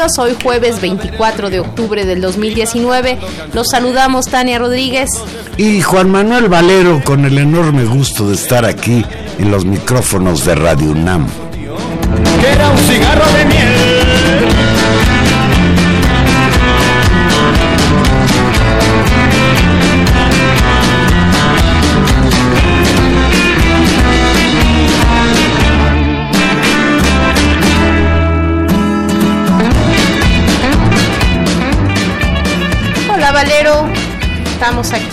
A Intermedios, hoy jueves 24 de octubre del 2019. Los saludamos Tania Rodríguez y Juan Manuel Valero con el enorme gusto de estar aquí en los micrófonos de Radio UNAM. Que era un cigarro de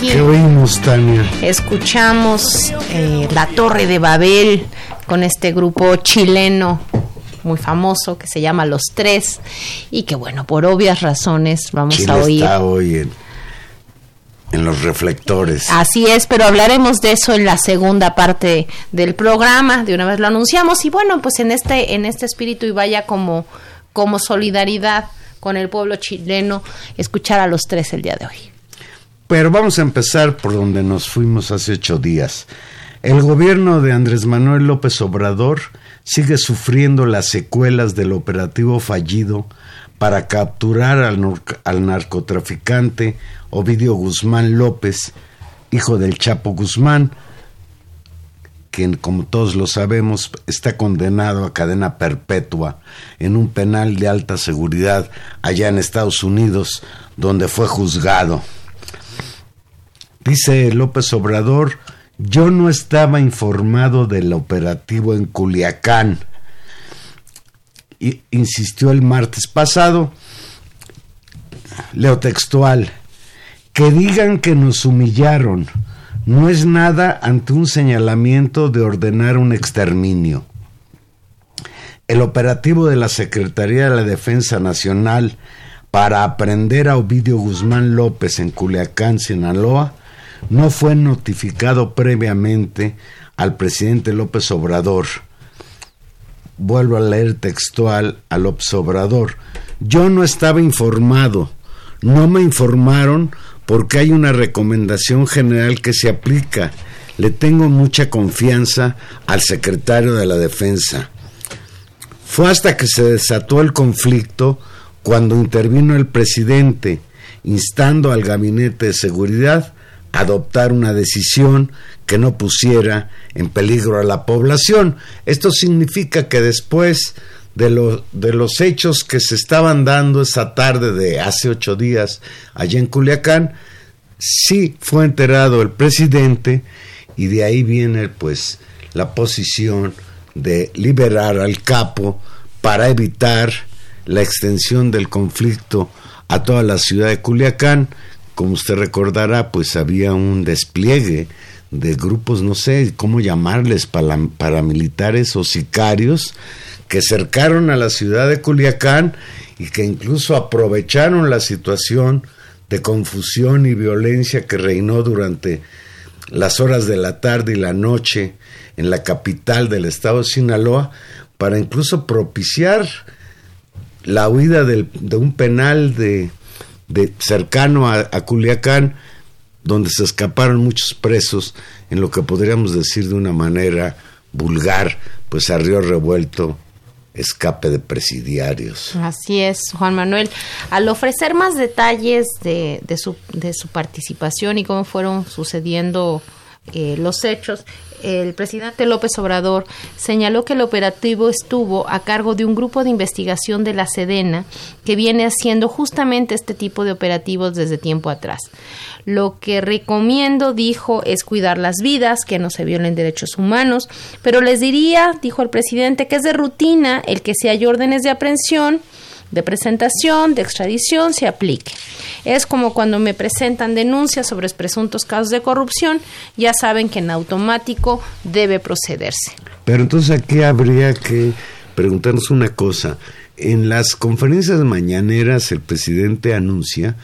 aquí. ¿Qué oímos, Tania? Escuchamos eh, La Torre de Babel con este grupo chileno muy famoso que se llama Los Tres y que bueno, por obvias razones vamos Chile a oír. está hoy en, en los reflectores. Así es, pero hablaremos de eso en la segunda parte del programa, de una vez lo anunciamos y bueno, pues en este en este espíritu y vaya como como solidaridad con el pueblo chileno escuchar a los tres el día de hoy. Pero vamos a empezar por donde nos fuimos hace ocho días. El gobierno de Andrés Manuel López Obrador sigue sufriendo las secuelas del operativo fallido para capturar al, narcotraficante Ovidio Guzmán López, hijo del Chapo Guzmán, quien, como todos lo sabemos, está condenado a cadena perpetua en un penal de alta seguridad allá en Estados Unidos, donde fue juzgado. Dice López Obrador, yo no estaba informado del operativo en Culiacán. Insistió el martes pasado, leo textual, que digan que nos humillaron, no es nada ante un señalamiento de ordenar un exterminio. El operativo de la Secretaría de la Defensa Nacional para aprender a Ovidio Guzmán López en Culiacán, Sinaloa, no fue notificado previamente al presidente López Obrador. Vuelvo a leer textual a López Obrador. Yo no estaba informado, no me informaron porque hay una recomendación general que se aplica. Le tengo mucha confianza al secretario de la Defensa. Fue hasta que se desató el conflicto cuando intervino el presidente, instando al gabinete de seguridad adoptar una decisión que no pusiera en peligro a la población. Esto significa que después de, de los hechos que se estaban dando esa tarde de hace ocho días allá en Culiacán, sí fue enterado el presidente y de ahí viene pues la posición de liberar al capo para evitar la extensión del conflicto a toda la ciudad de Culiacán. Como usted recordará, pues había un despliegue de grupos, no sé cómo llamarles, paramilitares o sicarios, que cercaron a la ciudad de Culiacán y que incluso aprovecharon la situación de confusión y violencia que reinó durante las horas de la tarde y la noche en la capital del estado de Sinaloa para incluso propiciar la huida de un penal de, cercano a, a, Culiacán, donde se escaparon muchos presos, en lo que podríamos decir de una manera vulgar, pues a río revuelto escape de presidiarios. Así es, Juan Manuel. Al ofrecer más detalles de, de, su, de su participación y cómo fueron sucediendo eh, los hechos, el presidente López Obrador señaló que el operativo estuvo a cargo de un grupo de investigación de la Sedena que viene haciendo justamente este tipo de operativos desde tiempo atrás. Lo que recomiendo, dijo, es cuidar las vidas, que no se violen derechos humanos, pero les diría, dijo el presidente, que es de rutina el que si hay órdenes de aprehensión, de presentación, de extradición, se aplique. Es como cuando me presentan denuncias sobre presuntos casos de corrupción, ya saben que en automático debe procederse. Pero entonces aquí habría que preguntarnos una cosa. En las conferencias mañaneras el presidente anuncia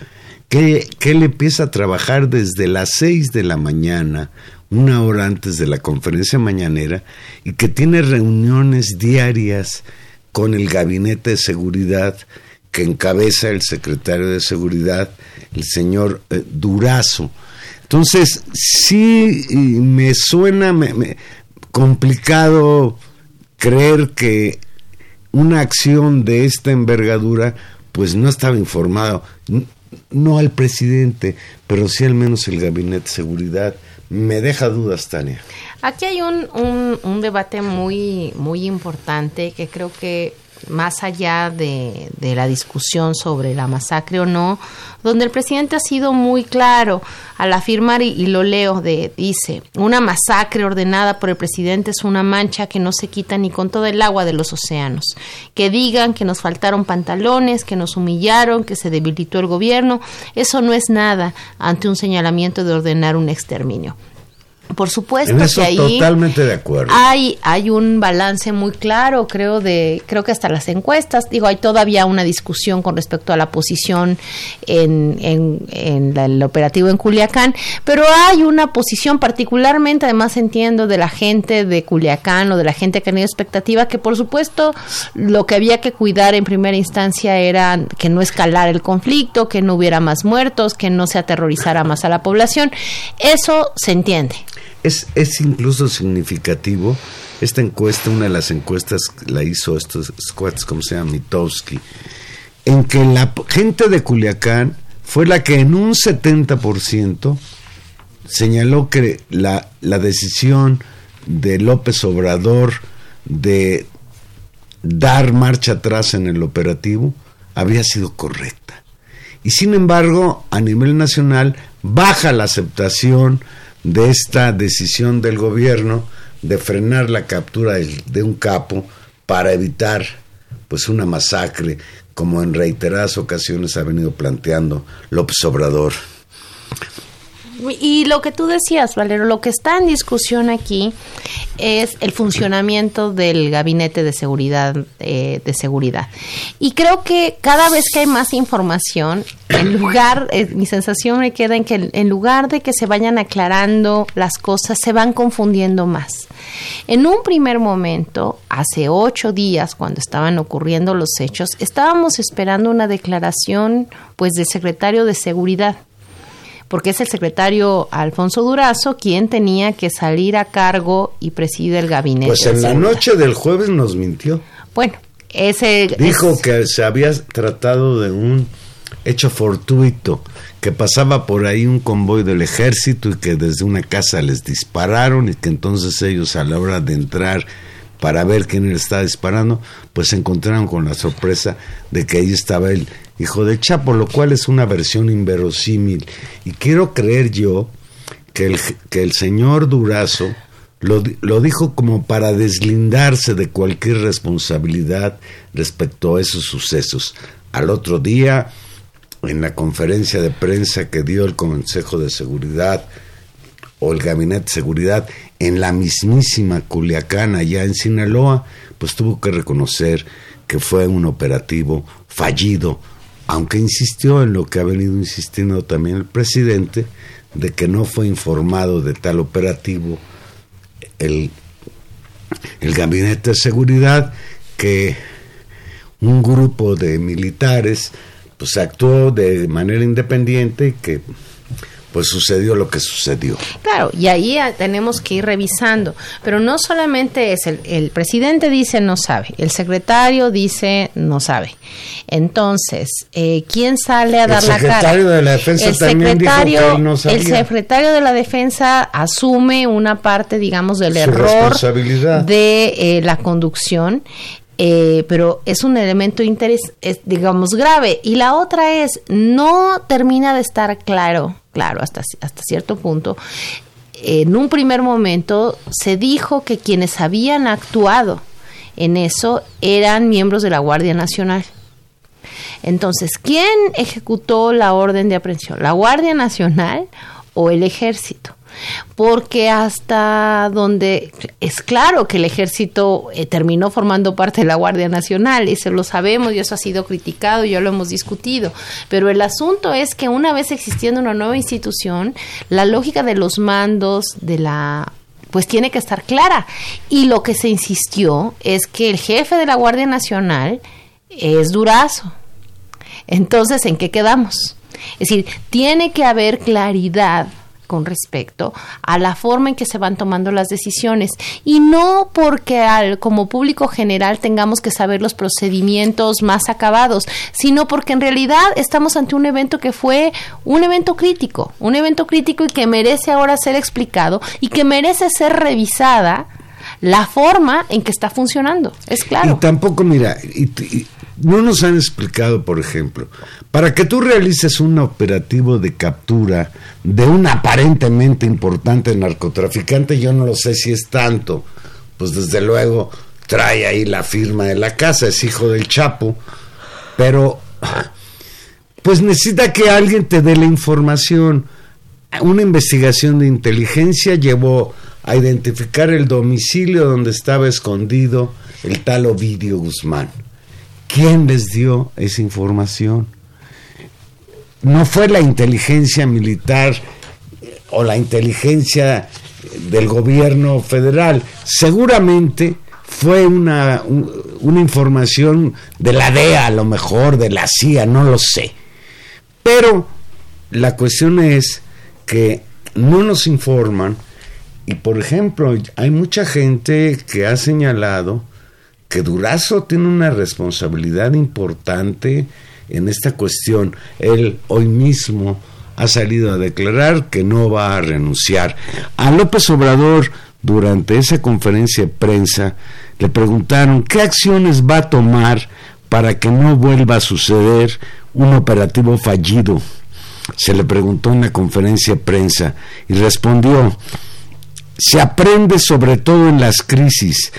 que, que él empieza a trabajar desde las seis de la mañana, una hora antes de la conferencia mañanera, y que tiene reuniones diarias con el gabinete de seguridad que encabeza el secretario de seguridad, el señor eh, Durazo. Entonces, sí me suena complicado creer que una acción de esta envergadura pues no estaba informado, no al presidente, pero sí al menos el gabinete de seguridad. Me deja dudas, Tania. Aquí hay un, un, un, debate muy, muy importante que creo que más allá de, de, la discusión sobre la masacre o no, donde el presidente ha sido muy claro al afirmar, y, y, lo leo, de, dice, una masacre ordenada por el presidente es una mancha que no se quita ni con todo el agua de los océanos. Que digan que nos faltaron pantalones, que nos humillaron, que se debilitó el gobierno, eso no es nada ante un señalamiento de ordenar un exterminio. Por supuesto que ahí totalmente de acuerdo. Hay hay un balance muy claro, creo de creo que hasta las encuestas, digo, hay todavía una discusión con respecto a la posición en, en, el operativo en Culiacán, pero hay una posición particularmente, además entiendo, de la gente de Culiacán o de la gente que ha tenido expectativa, que por supuesto lo que había que cuidar en primera instancia era que no escalara el conflicto, que no hubiera más muertos, que no se aterrorizara más a la población. Eso se entiende. Es, es incluso significativo. Esta encuesta, una de las encuestas la hizo estos squats, como se llama, Mitowski, en que la gente de Culiacán fue la que en un 70% señaló que la, la decisión de López Obrador de dar marcha atrás en el operativo había sido correcta. Y sin embargo, a nivel nacional baja la aceptación de esta decisión del gobierno de frenar la captura de un capo para evitar pues una masacre como en reiteradas ocasiones ha venido planteando López Obrador. Y lo que tú decías, Valero, lo que está en discusión aquí es el funcionamiento del gabinete de seguridad eh, de seguridad. Y creo que cada vez que hay más información, en lugar, eh, mi sensación me queda en que en lugar de que se vayan aclarando las cosas, se van confundiendo más. En un primer momento, hace ocho días, cuando estaban ocurriendo los hechos, estábamos esperando una declaración, pues, del secretario de seguridad porque es el secretario Alfonso Durazo quien tenía que salir a cargo y preside el gabinete. Pues en la noche del jueves nos mintió. Bueno, ese... Dijo que se había tratado de un hecho fortuito, que pasaba por ahí un convoy del ejército y que desde una casa les dispararon y que entonces ellos a la hora de entrar para ver quién le estaba disparando, pues se encontraron con la sorpresa de que ahí estaba el hijo de Chapo, lo cual es una versión inverosímil. Y quiero creer yo que el, que el señor Durazo lo, lo dijo como para deslindarse de cualquier responsabilidad respecto a esos sucesos. Al otro día, en la conferencia de prensa que dio el Consejo de Seguridad o el Gabinete de Seguridad en la mismísima Culiacán, allá en Sinaloa, pues tuvo que reconocer que fue un operativo fallido, aunque insistió en lo que ha venido insistiendo también el presidente, de que no fue informado de tal operativo el, el gabinete de seguridad que un grupo de militares pues actuó de manera independiente y que pues sucedió lo que sucedió. Claro, y ahí tenemos que ir revisando, pero no solamente es el, el presidente dice no sabe, el secretario dice no sabe. Entonces, eh, ¿quién sale a dar la cara? El secretario de la defensa el también secretario, dijo que no sabía. El secretario de la defensa asume una parte, digamos, del Su error responsabilidad. de eh, la conducción. eh, pero es un elemento interés, es, digamos, grave. Y la otra es, no termina de estar claro, claro, hasta, hasta cierto punto. En un primer momento se dijo que quienes habían actuado en eso eran miembros de la Guardia Nacional. Entonces, ¿quién ejecutó la orden de aprehensión? ¿La Guardia Nacional o el Ejército? Porque hasta donde es claro que el ejército eh, terminó formando parte de la Guardia Nacional, y se lo sabemos, y eso ha sido criticado, y ya lo hemos discutido. Pero el asunto es que una vez existiendo una nueva institución, la lógica de los mandos, de la pues tiene que estar clara. Y lo que se insistió es que el jefe de la Guardia Nacional es Durazo. Entonces, ¿en qué quedamos? Es decir, tiene que haber claridad con respecto a la forma en que se van tomando las decisiones y no porque al, como público general tengamos que saber los procedimientos más acabados, sino porque en realidad estamos ante un evento que fue un evento crítico, un evento crítico y que merece ahora ser explicado y que merece ser revisada la forma en que está funcionando, es claro. Y tampoco, mira, y, no nos han explicado, por ejemplo, para que tú realices un operativo de captura de un aparentemente importante narcotraficante, yo no lo sé si es tanto, pues desde luego trae ahí la firma de la casa, es hijo del Chapo, pero pues necesita que alguien te dé la información. Una investigación de inteligencia llevó a identificar el domicilio donde estaba escondido el tal Ovidio Guzmán. ¿Quién les dio esa información? No fue la inteligencia militar o la inteligencia del gobierno federal. Seguramente fue una, un, una información de la DEA, a lo mejor, de la CIA, no lo sé. Pero la cuestión es que no nos informan y, por ejemplo, hay mucha gente que ha señalado que Durazo tiene una responsabilidad importante en esta cuestión. Él hoy mismo ha salido a declarar que no va a renunciar. A López Obrador, durante esa conferencia de prensa, le preguntaron qué acciones va a tomar para que no vuelva a suceder un operativo fallido. Se le preguntó en la conferencia de prensa y respondió, se aprende sobre todo en las crisis,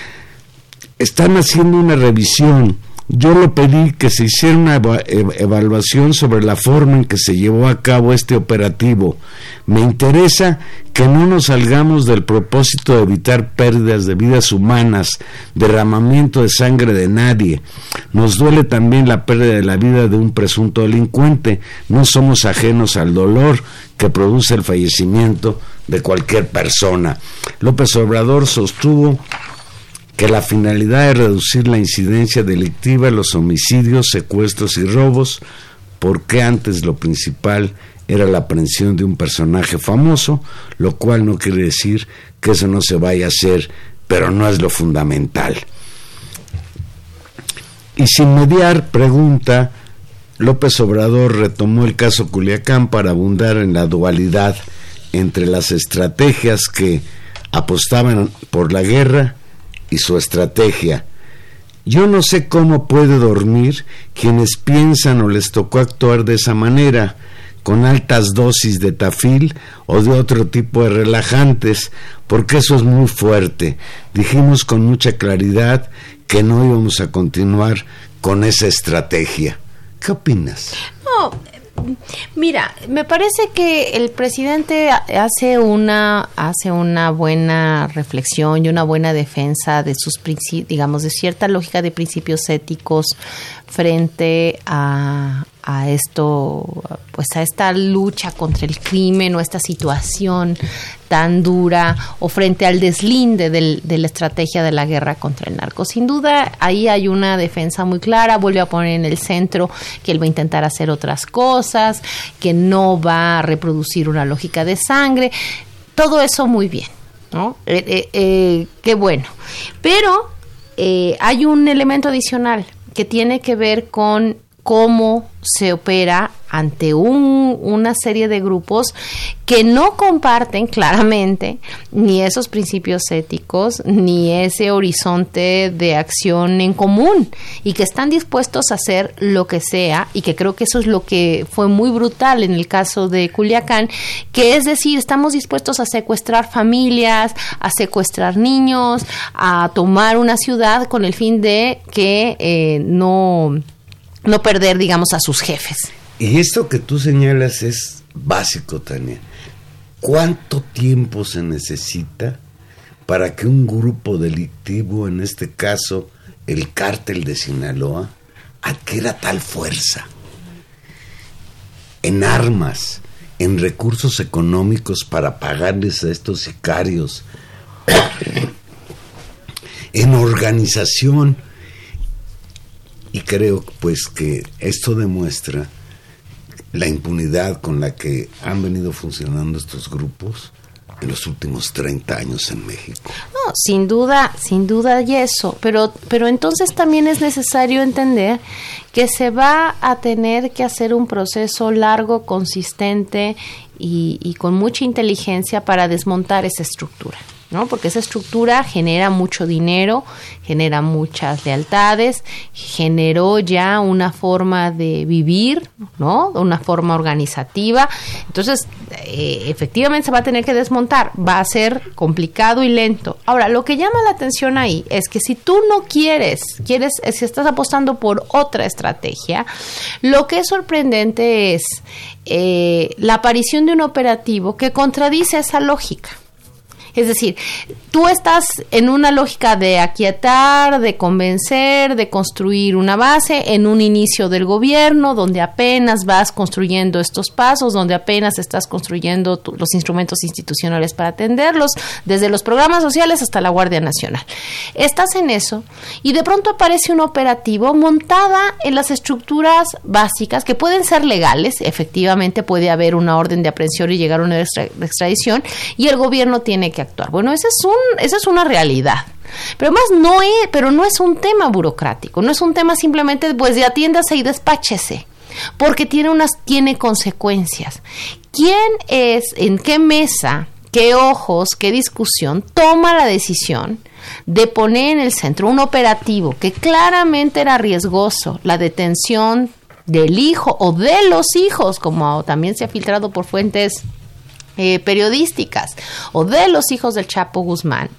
están haciendo una revisión. Yo lo pedí que se hiciera una evaluación sobre la forma en que se llevó a cabo este operativo. Me interesa que no nos salgamos del propósito de evitar pérdidas de vidas humanas, derramamiento de sangre de nadie. Nos duele también la pérdida de la vida de un presunto delincuente. No somos ajenos al dolor que produce el fallecimiento de cualquier persona. López Obrador sostuvo que la finalidad es reducir la incidencia delictiva, los homicidios, secuestros y robos, porque antes lo principal era la aprehensión de un personaje famoso, lo cual no quiere decir que eso no se vaya a hacer, pero no es lo fundamental. Y sin mediar, pregunta, López Obrador retomó el caso Culiacán para abundar en la dualidad entre las estrategias que apostaban por la guerra y su estrategia. Yo no sé cómo puede dormir quienes piensan o les tocó actuar de esa manera, con altas dosis de tafil o de otro tipo de relajantes, porque eso es muy fuerte. Dijimos con mucha claridad que no íbamos a continuar con esa estrategia. ¿Qué opinas? Mira, me parece que el presidente hace una hace una buena reflexión y una buena defensa de sus digamos de cierta lógica de principios éticos frente a, a esto, pues a esta lucha contra el crimen o esta situación tan dura o frente al deslinde de la estrategia de la guerra contra el narco. Sin duda, ahí hay una defensa muy clara, vuelve a poner en el centro que él va a intentar hacer otras cosas, que no va a reproducir una lógica de sangre, todo eso muy bien, ¿no? Eh, eh, eh, qué bueno. Pero hay un elemento adicional que tiene que ver con cómo se opera ante un, una serie de grupos que no comparten claramente ni esos principios éticos ni ese horizonte de acción en común y que están dispuestos a hacer lo que sea y que creo que eso es lo que fue muy brutal en el caso de Culiacán, que es decir, estamos dispuestos a secuestrar familias, a secuestrar niños, a tomar una ciudad con el fin de que eh, no no perder, digamos, a sus jefes. Y esto que tú señalas es básico, Tania. ¿Cuánto tiempo se necesita para que un grupo delictivo, en este caso el cártel de Sinaloa, adquiera tal fuerza? En armas, en recursos económicos para pagarles a estos sicarios, en organización y creo pues que esto demuestra la impunidad con la que han venido funcionando estos grupos en los últimos 30 años en México. No, sin duda, sin duda y eso, pero pero entonces también es necesario entender que se va a tener que hacer un proceso largo, consistente y, y con mucha inteligencia para desmontar esa estructura. ¿No? Porque esa estructura genera mucho dinero, genera muchas lealtades, generó ya una forma de vivir, ¿no? Una forma organizativa. Entonces, eh, efectivamente se va a tener que desmontar, va a ser complicado y lento. Ahora, lo que llama la atención ahí es que si tú no quieres, quieres, si estás apostando por otra estrategia, lo que es sorprendente es eh, la aparición de un operativo que contradice esa lógica. Es decir, tú estás en una lógica de aquietar, de convencer, de construir una base en un inicio del gobierno, donde apenas vas construyendo estos pasos, donde apenas estás construyendo los instrumentos institucionales para atenderlos, desde los programas sociales hasta la Guardia Nacional. Estás en eso y de pronto aparece un operativo montada en las estructuras básicas que pueden ser legales, efectivamente puede haber una orden de aprehensión y llegar a una extradición y el gobierno tiene que actuar. Bueno, esa es, un, esa es una realidad. Pero más no es, pero no es un tema burocrático, no es un tema simplemente pues de atiéndase y despáchese, porque tiene unas tiene consecuencias. ¿Quién es en qué mesa, qué ojos, qué discusión toma la decisión de poner en el centro un operativo que claramente era riesgoso, la detención del hijo o de los hijos, como también se ha filtrado por fuentes eh, periodísticas o de los hijos del Chapo Guzmán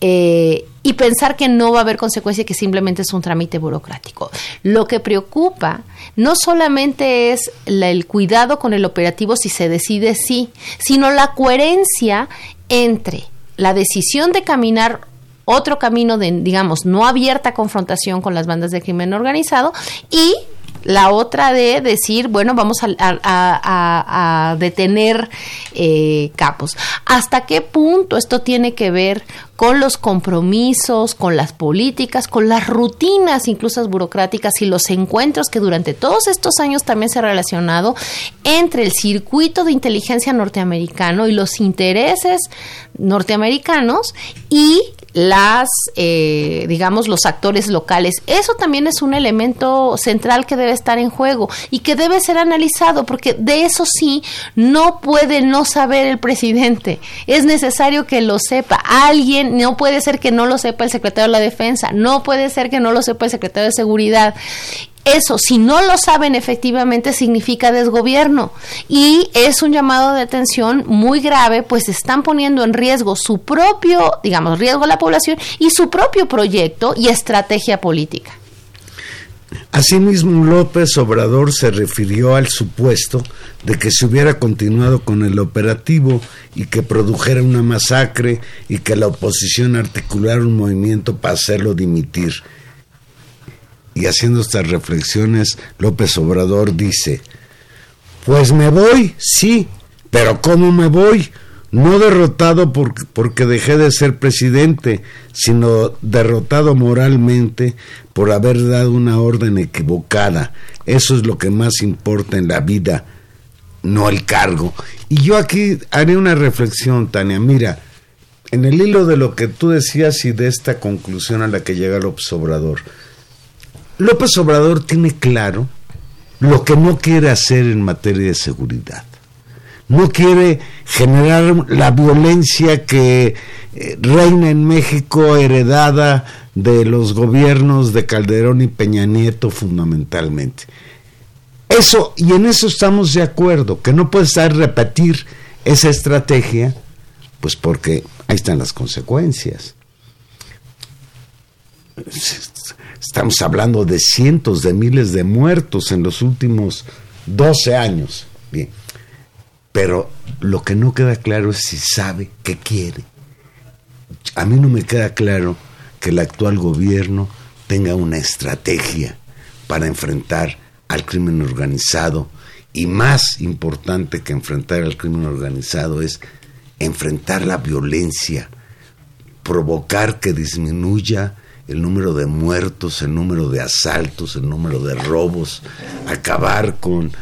eh, y pensar que no va a haber consecuencia, que simplemente es un trámite burocrático. Lo que preocupa no solamente es el cuidado con el operativo si se decide sí, sino la coherencia entre la decisión de caminar otro camino de, digamos, no abierta confrontación con las bandas de crimen organizado y la otra de decir, bueno, vamos a, detener eh, capos. ¿Hasta qué punto esto tiene que ver con los compromisos, con las políticas, con las rutinas incluso burocráticas y los encuentros que durante todos estos años también se ha relacionado entre el circuito de inteligencia norteamericano y los intereses norteamericanos y las, eh, digamos, los actores locales. Eso también es un elemento central que debe estar en juego y que debe ser analizado porque de eso sí no puede no saber el presidente. Es necesario que lo sepa alguien no puede ser que no lo sepa el secretario de la Defensa, no puede ser que no lo sepa el secretario de Seguridad. Eso, si no lo saben efectivamente, significa desgobierno. Y es un llamado de atención muy grave, pues están poniendo en riesgo su propio, digamos, riesgo a la población y su propio proyecto y estrategia política. Asimismo, López Obrador se refirió al supuesto de que se hubiera continuado con el operativo y que produjera una masacre y que la oposición articulara un movimiento para hacerlo dimitir. Y haciendo estas reflexiones, López Obrador dice, pues me voy, sí, pero ¿cómo me voy? No derrotado porque dejé de ser presidente, sino derrotado moralmente por haber dado una orden equivocada. Eso es lo que más importa en la vida, no el cargo. Y yo aquí haré una reflexión, Tania. Mira, en el hilo de lo que tú decías y de esta conclusión a la que llega López Obrador, López Obrador tiene claro lo que no quiere hacer en materia de seguridad no quiere generar la violencia que eh, reina en México heredada de los gobiernos de Calderón y Peña Nieto fundamentalmente. Eso, y en eso estamos de acuerdo, que no puede estar repetir esa estrategia, pues porque ahí están las consecuencias. Estamos hablando de cientos de miles de muertos en los últimos 12 años. Bien pero lo que no queda claro es si sabe qué quiere. A mí no me queda claro que el actual gobierno tenga una estrategia para enfrentar al crimen organizado y más importante que enfrentar al crimen organizado es enfrentar la violencia, provocar que disminuya el número de muertos, el número de asaltos, el número de robos, acabar con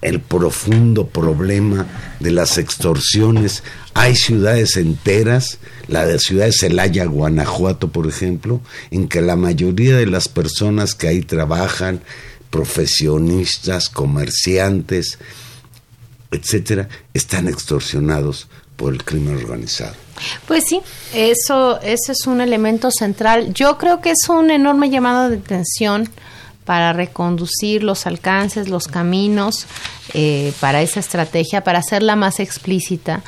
el profundo problema de las extorsiones. Hay ciudades enteras, la de ciudad de Celaya, Guanajuato, por ejemplo, en que la mayoría de las personas que ahí trabajan, profesionistas, comerciantes, etcétera, están extorsionados por el crimen organizado. Pues sí, eso, ese es un elemento central. Yo creo que es un enorme llamado de atención para reconducir los alcances, los caminos eh, para esa estrategia, para hacerla más explícita,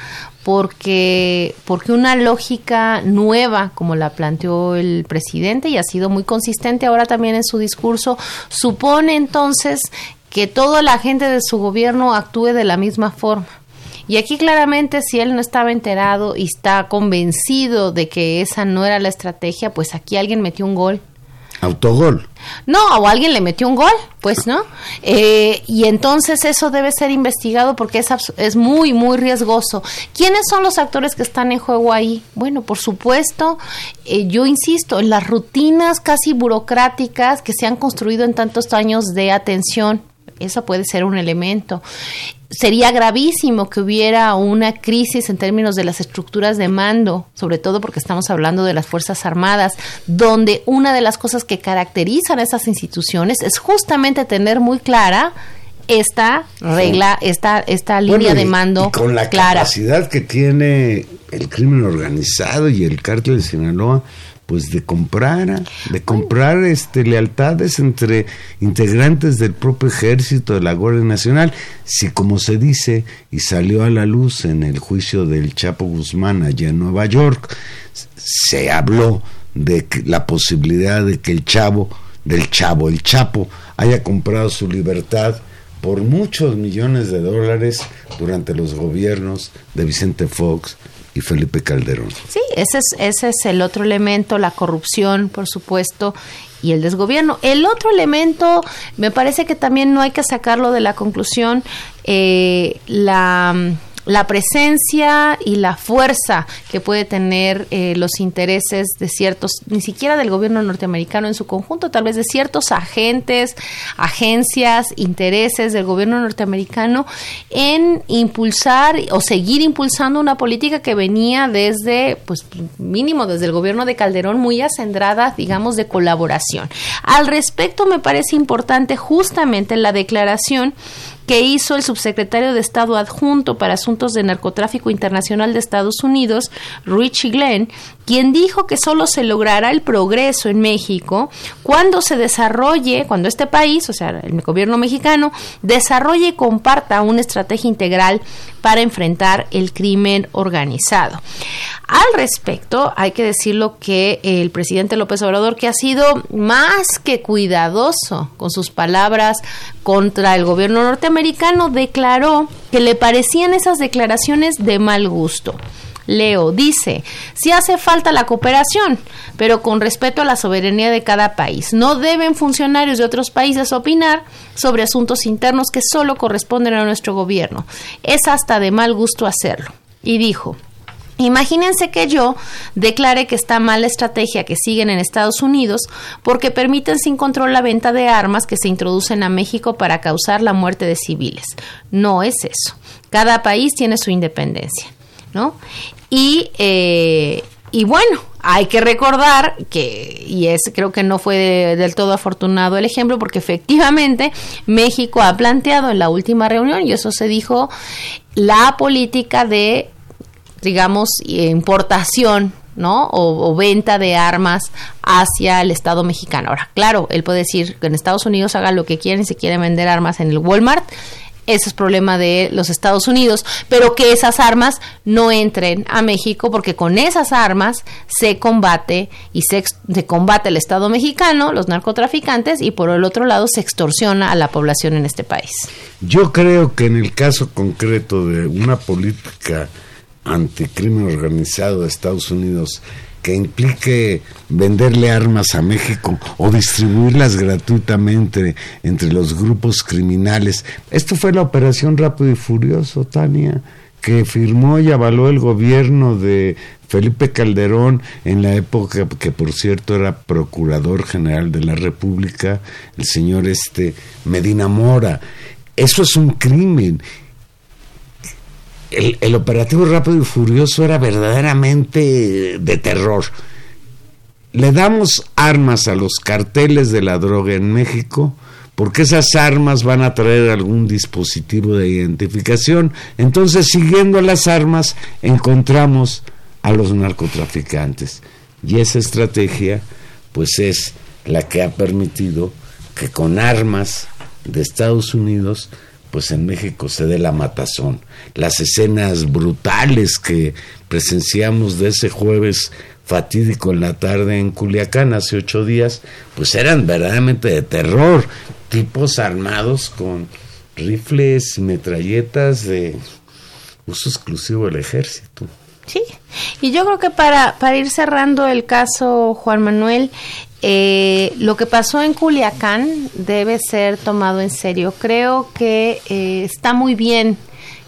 porque, porque una lógica nueva, como la planteó el presidente y ha sido muy consistente ahora también en su discurso, supone entonces que toda la gente de su gobierno actúe de la misma forma. Y aquí claramente si él no estaba enterado y está convencido de que esa no era la estrategia, pues aquí alguien metió un gol autogol. No, o alguien le metió un gol, pues, ¿no? Eh, y entonces eso debe ser investigado porque es, es muy, muy riesgoso. ¿Quiénes son los actores que están en juego ahí? Bueno, por supuesto, eh, yo insisto, en las rutinas casi burocráticas que se han construido en tantos años de atención eso puede ser un elemento. Sería gravísimo que hubiera una crisis en términos de las estructuras de mando, sobre todo porque estamos hablando de las Fuerzas Armadas, donde una de las cosas que caracterizan a esas instituciones es justamente tener muy clara esta regla, esta, esta línea de mando con la capacidad que tiene el crimen organizado y el cártel de Sinaloa pues de comprar, de comprar este lealtades entre integrantes del propio ejército de la Guardia Nacional, si como se dice y salió a la luz en el juicio del Chapo Guzmán allá en Nueva York, se habló de la posibilidad de que el chavo, del chavo, el Chapo, haya comprado su libertad por muchos millones de dólares durante los gobiernos de Vicente Fox, y Felipe Calderón. Sí, ese es, ese es el otro elemento, la corrupción, por supuesto, y el desgobierno. El otro elemento, me parece que también no hay que sacarlo de la conclusión, eh, la la presencia y la fuerza que puede tener eh, los intereses de ciertos, ni siquiera del gobierno norteamericano en su conjunto, tal vez de ciertos agentes, agencias, intereses del gobierno norteamericano en impulsar o seguir impulsando una política que venía desde, pues mínimo desde el gobierno de Calderón, muy acendrada, digamos, de colaboración. Al respecto, me parece importante justamente la declaración que hizo el subsecretario de Estado adjunto para asuntos de narcotráfico internacional de Estados Unidos, Richie Glenn, quien dijo que solo se logrará el progreso en México cuando se desarrolle, cuando este país, o sea, el gobierno mexicano, desarrolle y comparta una estrategia integral para enfrentar el crimen organizado. Al respecto, hay que decirlo que el presidente López Obrador, que ha sido más que cuidadoso con sus palabras contra el gobierno norteamericano, declaró que le parecían esas declaraciones de mal gusto Leo dice, si hace falta la cooperación, pero con respeto a la soberanía de cada país. No deben funcionarios de otros países opinar sobre asuntos internos que solo corresponden a nuestro gobierno. Es hasta de mal gusto hacerlo. Y dijo, Imagínense que yo declare que está mal la estrategia que siguen en Estados Unidos porque permiten sin control la venta de armas que se introducen a México para causar la muerte de civiles. No es eso. Cada país tiene su independencia, ¿no? Y, eh, y bueno, hay que recordar que, y es creo que no fue del todo afortunado el ejemplo, porque efectivamente México ha planteado en la última reunión, y eso se dijo, la política de digamos, importación ¿no? O, venta de armas hacia el Estado mexicano. Ahora, claro, él puede decir que en Estados Unidos haga lo que quieren, si quieren vender armas en el Walmart, ese es problema de los Estados Unidos, pero que esas armas no entren a México porque con esas armas se combate y se, se, combate el Estado mexicano, los narcotraficantes y por el otro lado se extorsiona a la población en este país. Yo creo que en el caso concreto de una política anticrimen organizado de Estados Unidos que implique venderle armas a México o distribuirlas gratuitamente entre los grupos criminales. Esto fue la operación Rápido y Furioso, Tania, que firmó y avaló el gobierno de Felipe Calderón en la época que por cierto era procurador general de la República, el señor este Medina Mora. Eso es un crimen el, operativo rápido y furioso era verdaderamente de terror. Le damos armas a los carteles de la droga en México porque esas armas van a traer algún dispositivo de identificación. Entonces, siguiendo las armas, encontramos a los narcotraficantes. Y esa estrategia, pues es la que ha permitido que con armas de Estados Unidos pues en México se dé la matazón. Las escenas brutales que presenciamos de ese jueves fatídico en la tarde en Culiacán hace ocho días, pues eran verdaderamente de terror, tipos armados con rifles metralletas de uso exclusivo del ejército. Sí, y yo creo que para, para ir cerrando el caso, Juan Manuel, eh, lo que pasó en Culiacán debe ser tomado en serio. Creo que eh, está muy bien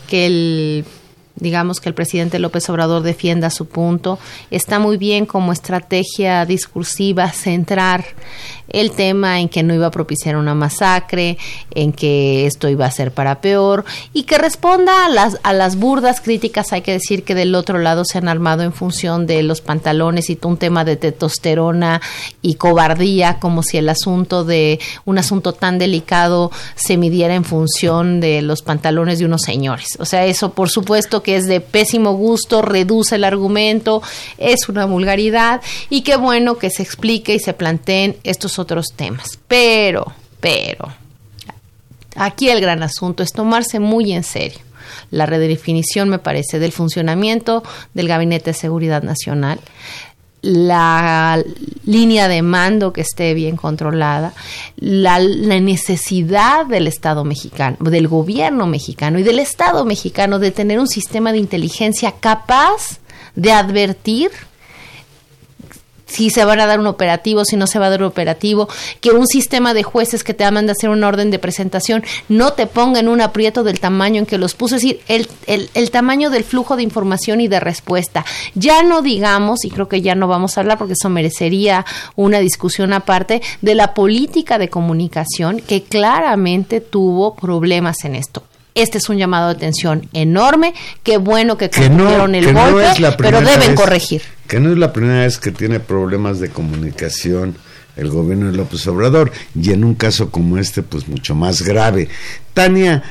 que el digamos que el presidente López Obrador defienda su punto. Está muy bien como estrategia discursiva centrar el tema en que no iba a propiciar una masacre, en que esto iba a ser para peor y que responda a las, a las burdas críticas. Hay que decir que del otro lado se han armado en función de los pantalones y un tema de testosterona y cobardía, como si el asunto de un asunto tan delicado se midiera en función de los pantalones de unos señores. O sea, eso por supuesto que es de pésimo gusto, reduce el argumento, es una vulgaridad y qué bueno que se explique y se planteen estos otros temas. Pero, pero, aquí el gran asunto es tomarse muy en serio la redefinición, me parece, del funcionamiento del Gabinete de Seguridad Nacional, la línea de mando que esté bien controlada, la, la, necesidad del Estado mexicano, del gobierno mexicano y del Estado mexicano de tener un sistema de inteligencia capaz de advertir si se van a dar un operativo, si no se va a dar un operativo, que un sistema de jueces que te mandan a hacer una orden de presentación no te ponga en un aprieto del tamaño en que los puso, es decir, el, el, el tamaño del flujo de información y de respuesta. Ya no digamos, y creo que ya no vamos a hablar porque eso merecería una discusión aparte, de la política de comunicación que claramente tuvo problemas en esto este es un llamado de atención enorme. Qué bueno que, que el golpe, pero deben corregir. Que no es la primera vez que tiene problemas de comunicación el gobierno de López Obrador y en un caso como este, pues mucho más grave. Tania,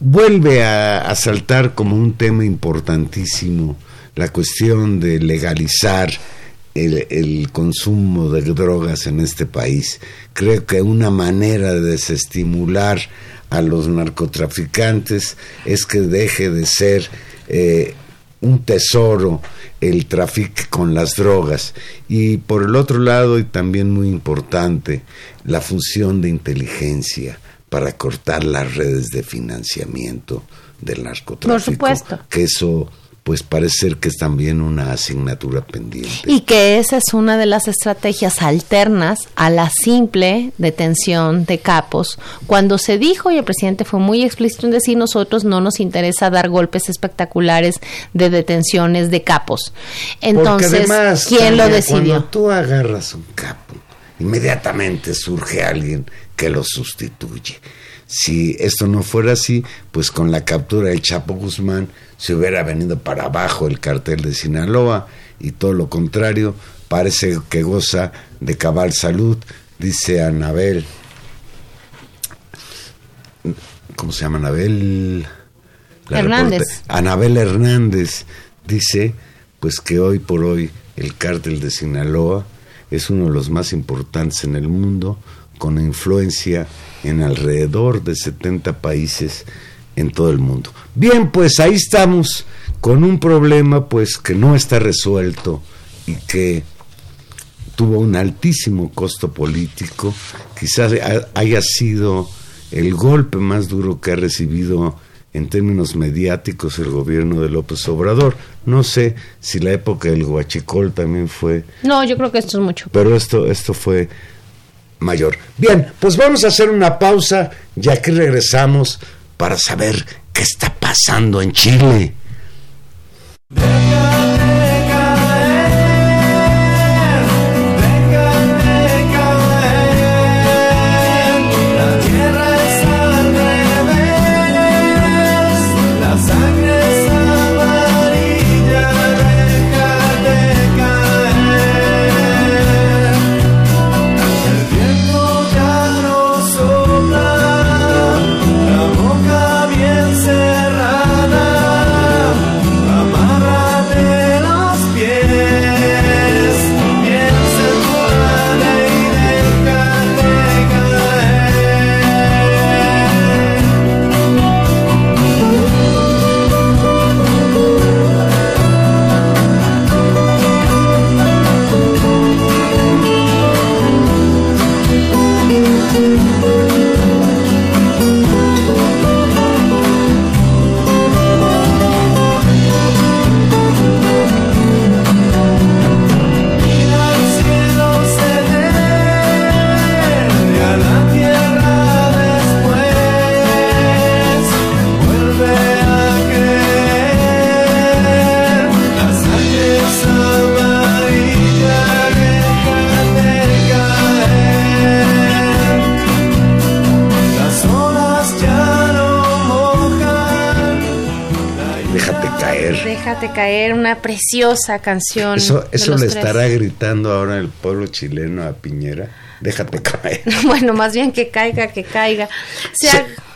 vuelve a, saltar como un tema importantísimo la cuestión de legalizar el, el, consumo de drogas en este país. Creo que una manera de desestimular a los narcotraficantes es que deje de ser eh, un tesoro el tráfico con las drogas. Y por el otro lado y también muy importante la función de inteligencia para cortar las redes de financiamiento del narcotráfico por supuesto. que eso pues parece ser que es también una asignatura pendiente. Y que esa es una de las estrategias alternas a la simple detención de capos. Cuando se dijo, y el presidente fue muy explícito en decir, nosotros no nos interesa dar golpes espectaculares de detenciones de capos. Entonces, ¿quién lo decidió? Cuando tú agarras un capo, inmediatamente surge alguien que lo sustituye. Si esto no fuera así, pues con la captura del Chapo Guzmán se hubiera venido para abajo el cartel de Sinaloa y todo lo contrario, parece que goza de cabal salud, dice Anabel. ¿Cómo se llama Anabel? Hernández. Anabel Hernández dice pues que hoy por hoy el cártel de Sinaloa es uno de los más importantes en el mundo, con influencia en alrededor de 70 países en todo el mundo. Bien, pues ahí estamos con un problema pues que no está resuelto y que tuvo un altísimo costo político, quizás haya sido el golpe más duro que ha recibido en términos mediáticos el gobierno de López Obrador. No sé si la época del Huachicol también fue. No, yo creo que esto es mucho. Pero esto, esto fue mayor. Bien, pues vamos a hacer una pausa ya que regresamos para saber qué está pasando en Chile. Preciosa canción. Eso, eso le estará gritando ahora el pueblo chileno a Piñera. Déjate caer. bueno, más bien que caiga, que caiga.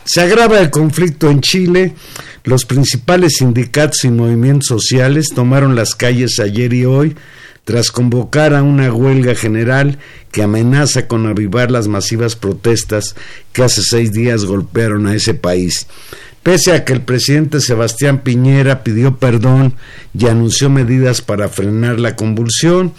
se agrava el conflicto en Chile. Los principales sindicatos y movimientos sociales tomaron las calles ayer y hoy tras convocar a una huelga general que amenaza con avivar las masivas protestas que hace seis días golpearon a ese país. Pese a que el presidente Sebastián Piñera pidió perdón y anunció medidas para frenar la convulsión,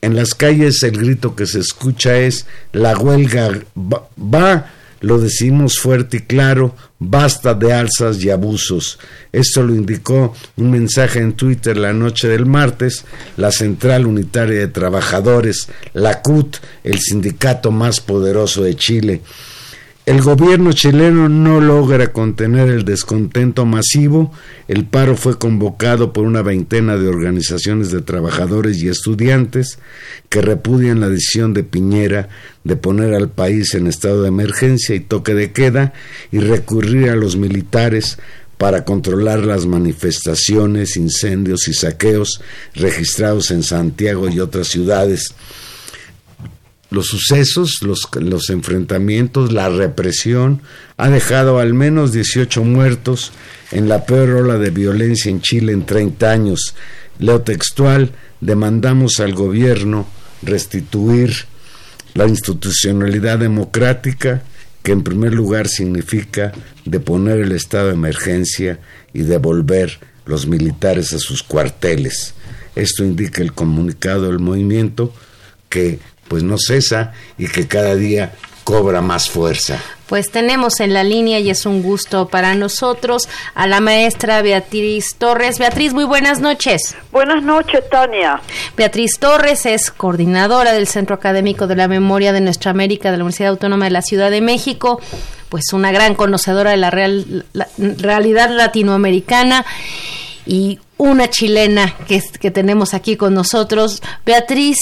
en las calles el grito que se escucha es la huelga va, lo decimos fuerte y claro, basta de alzas y abusos. Esto lo indicó un mensaje en Twitter la noche del martes, la Central Unitaria de Trabajadores, la CUT, el sindicato más poderoso de Chile. El gobierno chileno no logra contener el descontento masivo. El paro fue convocado por una veintena de organizaciones de trabajadores y estudiantes que repudian la decisión de Piñera de poner al país en estado de emergencia y toque de queda y recurrir a los militares para controlar las manifestaciones, incendios y saqueos registrados en Santiago y otras ciudades los sucesos, los, enfrentamientos, la represión, ha dejado al menos 18 muertos en la peor ola de violencia en Chile en 30 años. Leo textual, demandamos al gobierno restituir la institucionalidad democrática, que en primer lugar significa deponer el estado de emergencia y devolver los militares a sus cuarteles. Esto indica el comunicado del movimiento que pues no cesa y que cada día cobra más fuerza. Pues tenemos en la línea y es un gusto para nosotros a la maestra Beatriz Torres. Beatriz, muy buenas noches. Buenas noches, Tania. Beatriz Torres es coordinadora del Centro Académico de la Memoria de Nuestra América de la Universidad Autónoma de la Ciudad de México, pues una gran conocedora de la, realidad latinoamericana y una chilena que, que tenemos aquí con nosotros. Beatriz,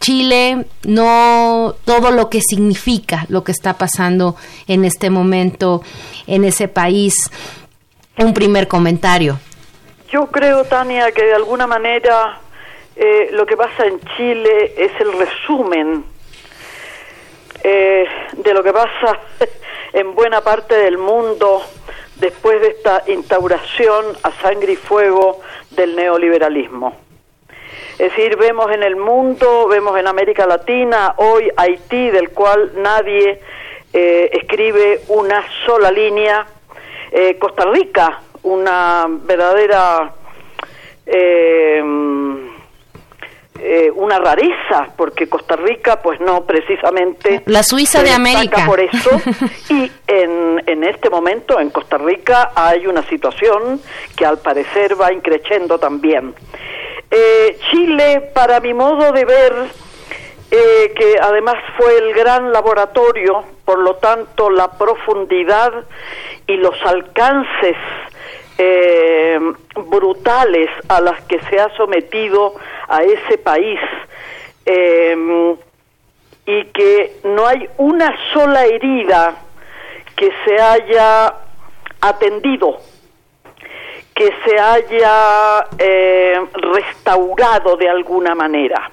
Chile, no todo lo que significa lo que está pasando en este momento en ese país. Un primer comentario. Yo creo, Tania, que de alguna manera eh, lo que pasa en Chile es el resumen eh, de lo que pasa en buena parte del mundo después de esta instauración a sangre y fuego del neoliberalismo. Es decir, vemos en el mundo, vemos en América Latina, hoy Haití, del cual nadie eh, escribe una sola línea, eh, Costa Rica, una verdadera... Eh, una rareza porque Costa Rica pues no precisamente la Suiza de América. por eso. Y en, en este momento en Costa Rica hay una situación que al parecer va increciendo también eh, Chile, para mi modo de ver, eh, que además fue el gran laboratorio, por lo tanto la profundidad y los alcances eh, brutales a las que se ha sometido a ese país y que no hay una sola herida que se haya atendido que se haya eh, restaurado de alguna manera.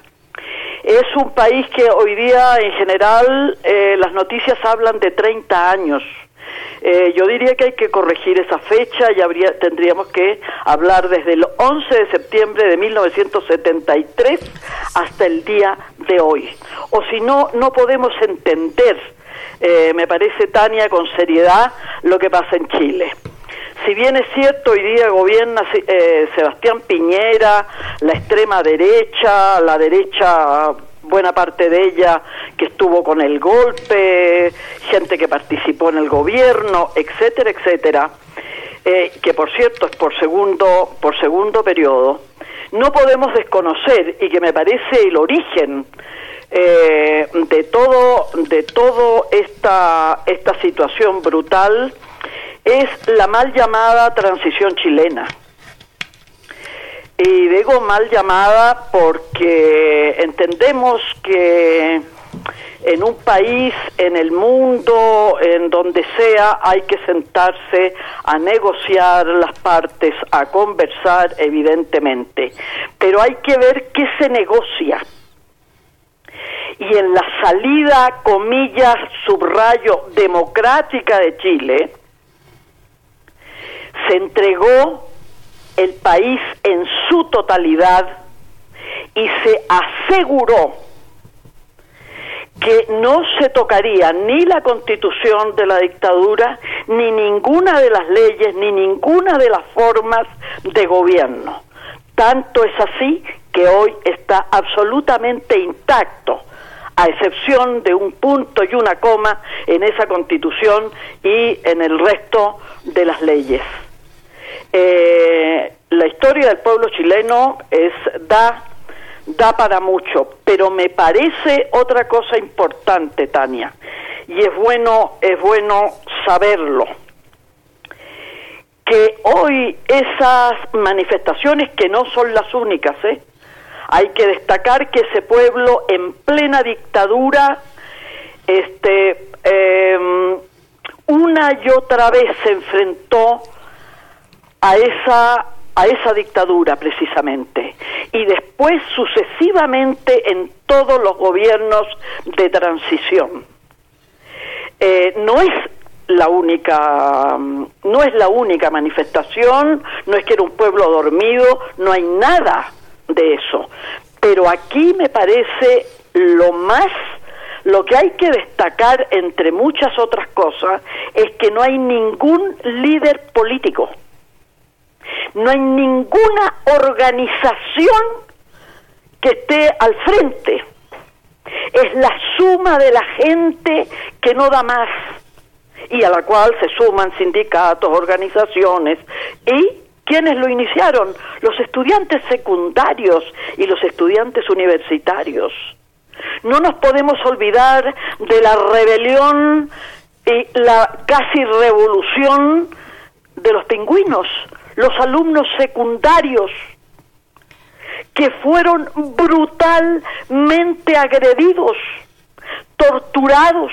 Es un país que hoy día en general eh, las noticias hablan de 30 años. Eh, yo diría que hay que corregir esa fecha y habría, tendríamos que hablar desde el 11 de septiembre de 1973 hasta el día de hoy. O si no, no podemos entender, me parece, Tania, con seriedad lo que pasa en Chile si bien es cierto, hoy día gobierna eh, Sebastián Piñera, la extrema derecha, la derecha, buena parte de ella que estuvo con el golpe, gente que participó en el gobierno, etcétera, etcétera, eh, que por cierto es por segundo, por segundo periodo, no podemos desconocer y que me parece el origen eh, de todo de todo esta esta situación brutal es la mal llamada transición chilena. Y digo mal llamada porque entendemos que en un país, en el mundo, en donde sea, hay que sentarse a negociar las partes, a conversar, evidentemente. Pero hay que ver qué se negocia. Y en la salida, comillas, subrayo, democrática de Chile, se entregó el país en su totalidad y se aseguró que no se tocaría ni la constitución de la dictadura, ni ninguna de las leyes, ni ninguna de las formas de gobierno. Tanto es así que hoy está absolutamente intacto, a excepción de un punto y una coma en esa constitución y en el resto de las leyes. Eh, la historia del pueblo chileno es da da para mucho, pero me parece otra cosa importante, Tania, y es bueno es bueno saberlo que hoy esas manifestaciones que no son las únicas, ¿eh? hay que destacar que ese pueblo en plena dictadura, este, em, una y otra vez se enfrentó a esa a esa dictadura precisamente. Y después sucesivamente en todos los gobiernos de transición. Eh, no es la única no es la única manifestación no es que era un pueblo dormido no hay nada de eso. Pero aquí me parece lo más lo que hay que destacar entre muchas otras cosas es que no hay ningún líder político no hay ninguna organización que esté al frente. es la suma de la gente que no da más y a la cual se suman sindicatos, organizaciones y ¿Quiénes lo iniciaron? Los estudiantes secundarios y los estudiantes universitarios. No nos podemos olvidar de la rebelión y la casi revolución de los pingüinos, los alumnos secundarios que fueron brutalmente agredidos, torturados.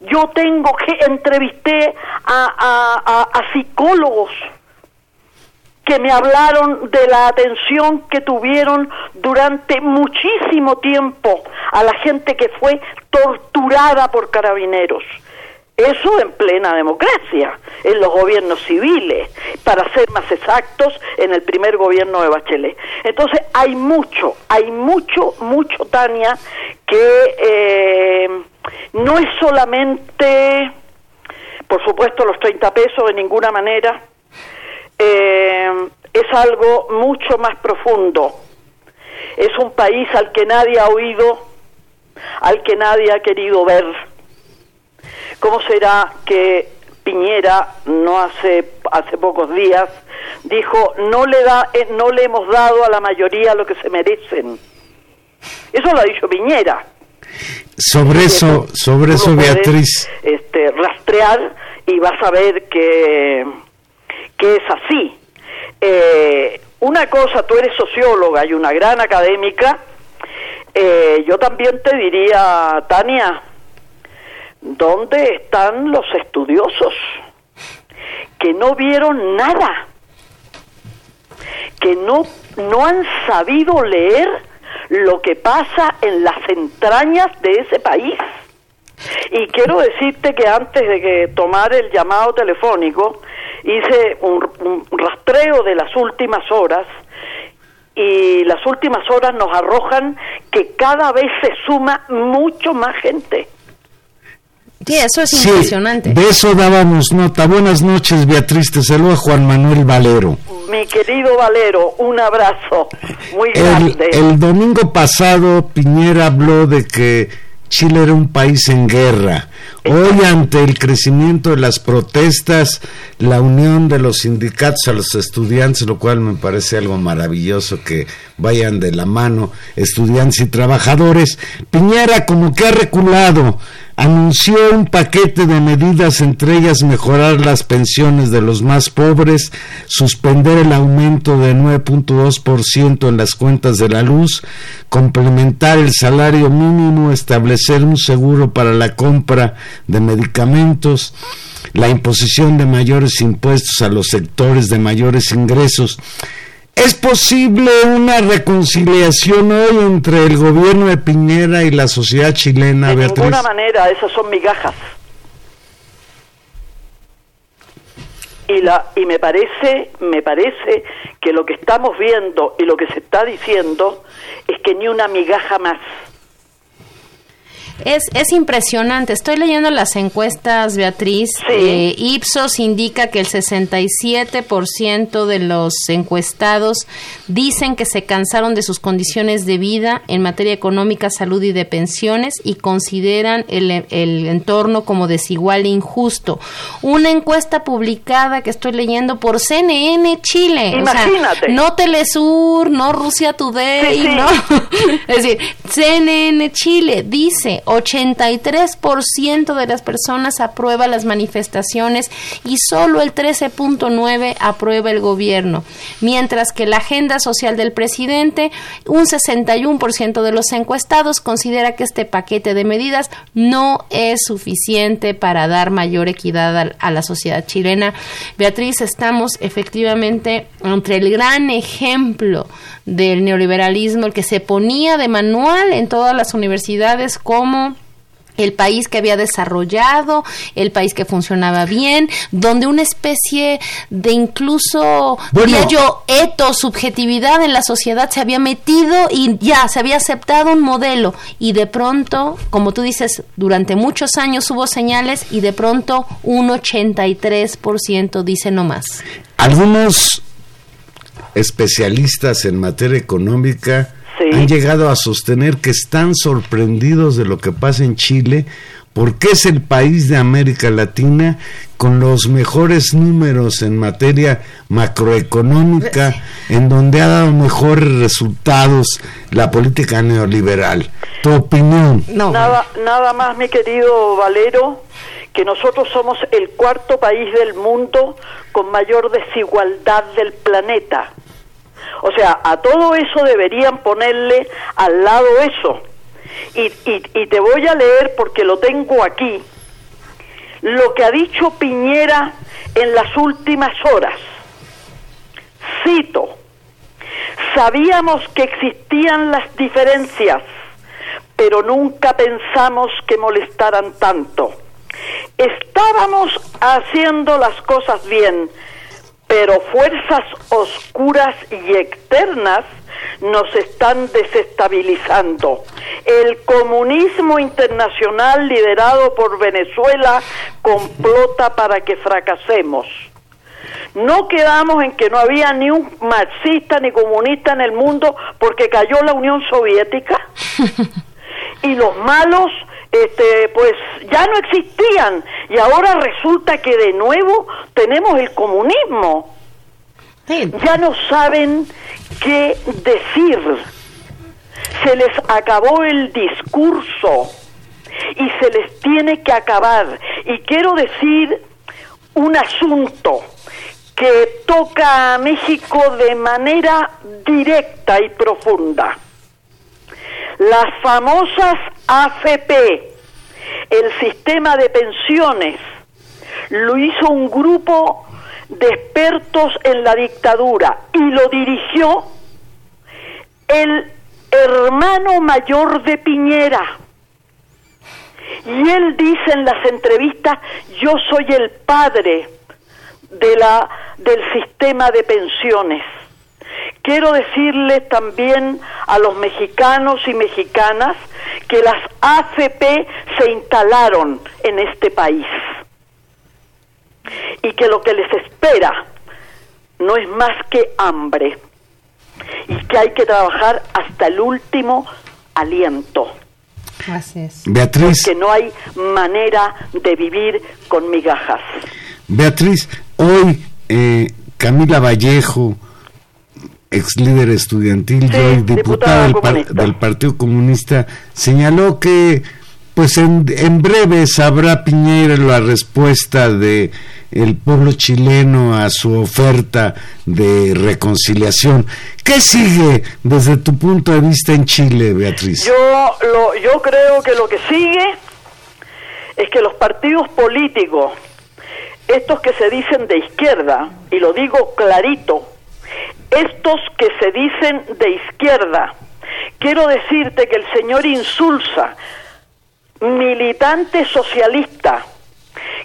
Yo tengo que entrevisté a, a psicólogos que me hablaron de la atención que tuvieron durante muchísimo tiempo a la gente que fue torturada por carabineros. Eso en plena democracia, en los gobiernos civiles, para ser más exactos, en el primer gobierno de Bachelet. Entonces hay mucho, hay mucho, mucho, Tania, que eh, no es solamente, por supuesto, los 30 pesos de ninguna manera, eh, es algo mucho más profundo. Es un país al que nadie ha oído, al que nadie ha querido ver. ¿Cómo será que Piñera no hace hace pocos días dijo no le da eh, no le hemos dado a la mayoría lo que se merecen? Eso lo ha dicho Piñera. Sobre eso, sobre eso, Beatriz. este, rastrear y vas a ver que que es así. Eh, una cosa, tú eres socióloga y una gran académica, eh, yo también te diría, Tania, ¿dónde están los estudiosos que no vieron nada? Que no, no han sabido leer lo que pasa en las entrañas de ese país. Y quiero decirte que antes de que tomar el llamado telefónico, hice un, rastreo de las últimas horas y las últimas horas nos arrojan que cada vez se suma mucho más gente. Sí, eso es impresionante. De eso dábamos nota. Buenas noches, Beatriz. Te saluda Juan Manuel Valero. Mi querido Valero, un abrazo muy grande. El domingo pasado Piñera habló de que Chile era un país en guerra. Hoy, ante el crecimiento de las protestas, la unión de los sindicatos a los estudiantes, lo cual me parece algo maravilloso que vayan de la mano estudiantes y trabajadores, Piñera como que ha reculado anunció un paquete de medidas, entre ellas mejorar las pensiones de los más pobres, suspender el aumento de 9.2% en las cuentas de la luz, complementar el salario mínimo, establecer un seguro para la compra de medicamentos, la imposición de mayores impuestos a los sectores de mayores ingresos, ¿Es posible una reconciliación hoy entre el gobierno de Piñera y la sociedad chilena, de ninguna manera, esas son migajas. Y, la, y me parece, me parece que lo que estamos viendo y lo que se está diciendo es que ni una migaja más. Es, es impresionante. Estoy leyendo las encuestas, Beatriz. Eh, Ipsos indica que el 67% de los encuestados dicen que se cansaron de sus condiciones de vida en materia económica, salud y de pensiones y consideran el, el entorno como desigual e injusto. Una encuesta publicada que estoy leyendo por CNN Chile. Imagínate. no Telesur, no Rusia Today, no. es decir, CNN Chile dice 83% de las personas aprueba las manifestaciones y solo el 13.9 aprueba el gobierno, mientras que la agenda social del presidente, un 61% de los encuestados considera que este paquete de medidas no es suficiente para dar mayor equidad a, a la sociedad chilena. Beatriz, estamos efectivamente entre el gran ejemplo del neoliberalismo, el que se ponía de manual en todas las universidades como el país que había desarrollado, el país que funcionaba bien, donde una especie de incluso, diría yo, eto, subjetividad en la sociedad se había metido y ya se había aceptado un modelo y de pronto, como tú dices, durante muchos años hubo señales y de pronto un 83% dice no más. Algunos especialistas en materia económica han llegado a sostener que están sorprendidos de lo que pasa en Chile porque es el país de América Latina con los mejores números en materia macroeconómica, en donde ha dado mejores resultados la política neoliberal. ¿Tu opinión? Nada, nada más, mi querido Valero, que nosotros somos el cuarto país del mundo con mayor desigualdad del planeta. O sea, a todo eso deberían ponerle al lado eso y, y, te voy a leer porque lo tengo aquí, lo que ha dicho Piñera en las últimas horas. Cito, sabíamos que existían las diferencias, pero nunca pensamos que molestaran tanto. Estábamos haciendo las cosas bien, pero fuerzas oscuras y externas nos están desestabilizando. El comunismo internacional liderado por Venezuela complota para que fracasemos. No quedamos en que no había ni un marxista ni comunista en el mundo porque cayó la Unión Soviética y los malos este pues ya no existían y ahora resulta que de nuevo tenemos el comunismo. Ya no saben qué decir. Se les acabó el discurso y se les tiene que acabar. Y quiero decir un asunto que toca a México de manera directa y profunda. Las famosas AFP, el sistema de pensiones, lo hizo un grupo de expertos en la dictadura y lo dirigió el hermano mayor de Piñera. Y él dice en las entrevistas, yo soy el padre de la, del sistema de pensiones. Quiero decirle también a los mexicanos y mexicanas que las AFP se instalaron en este país y que lo que les espera no es más que hambre y que hay que trabajar hasta el último aliento. Así es. Beatriz. Porque no hay manera de vivir con migajas. Beatriz, hoy eh, Camila Vallejo, ex líder estudiantil y hoy diputada, del, Partido Comunista, señaló que pues en, en breve sabrá Piñera la respuesta de el pueblo chileno a su oferta de reconciliación. ¿Qué sigue desde tu punto de vista en Chile, Beatriz? Yo, lo, yo creo que lo que sigue es que los partidos políticos, estos que se dicen de izquierda, y lo digo clarito, estos que se dicen de izquierda, quiero decirte que el señor Insulza, militante socialista,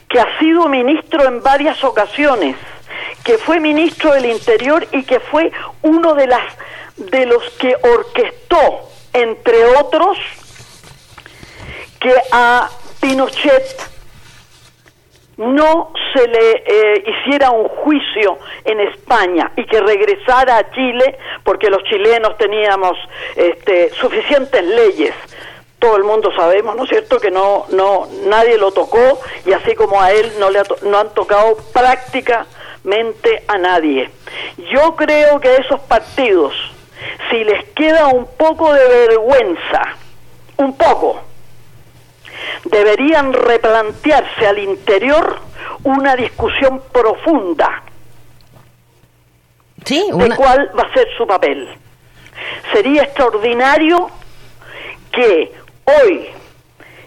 que ha sido ministro en varias ocasiones, que fue ministro del Interior y que fue uno de las de los que orquestó, entre otros, que a Pinochet no se le eh, hiciera un juicio en España y que regresara a Chile porque los chilenos teníamos este, suficientes leyes todo el mundo sabemos, ¿no es cierto?, que no, no, nadie lo tocó y así como a él no le no han tocado prácticamente a nadie. Yo creo que esos partidos, si les queda un poco de vergüenza, un poco, deberían replantearse al interior una discusión profunda sí, de cuál va a ser su papel. Sería extraordinario que hoy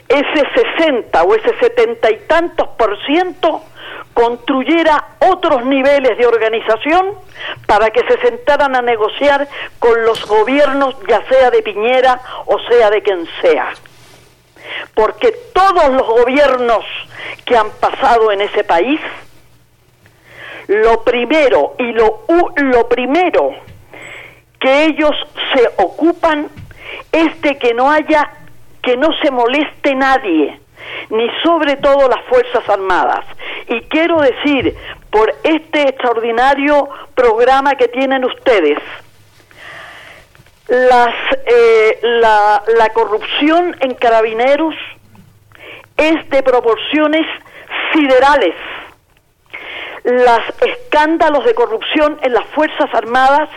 ese 60 o ese setenta y tantos por ciento construyera otros niveles de organización para que se sentaran a negociar con los gobiernos, ya sea de Piñera o sea de quien sea. Porque todos los gobiernos que han pasado en ese país, lo primero y lo, lo primero que ellos se ocupan es de que no haya que no se moleste nadie, ni sobre todo las Fuerzas Armadas. Y quiero decir, por este extraordinario programa que tienen ustedes, las, eh, la, la corrupción en carabineros es de proporciones siderales. Los escándalos de corrupción en las Fuerzas Armadas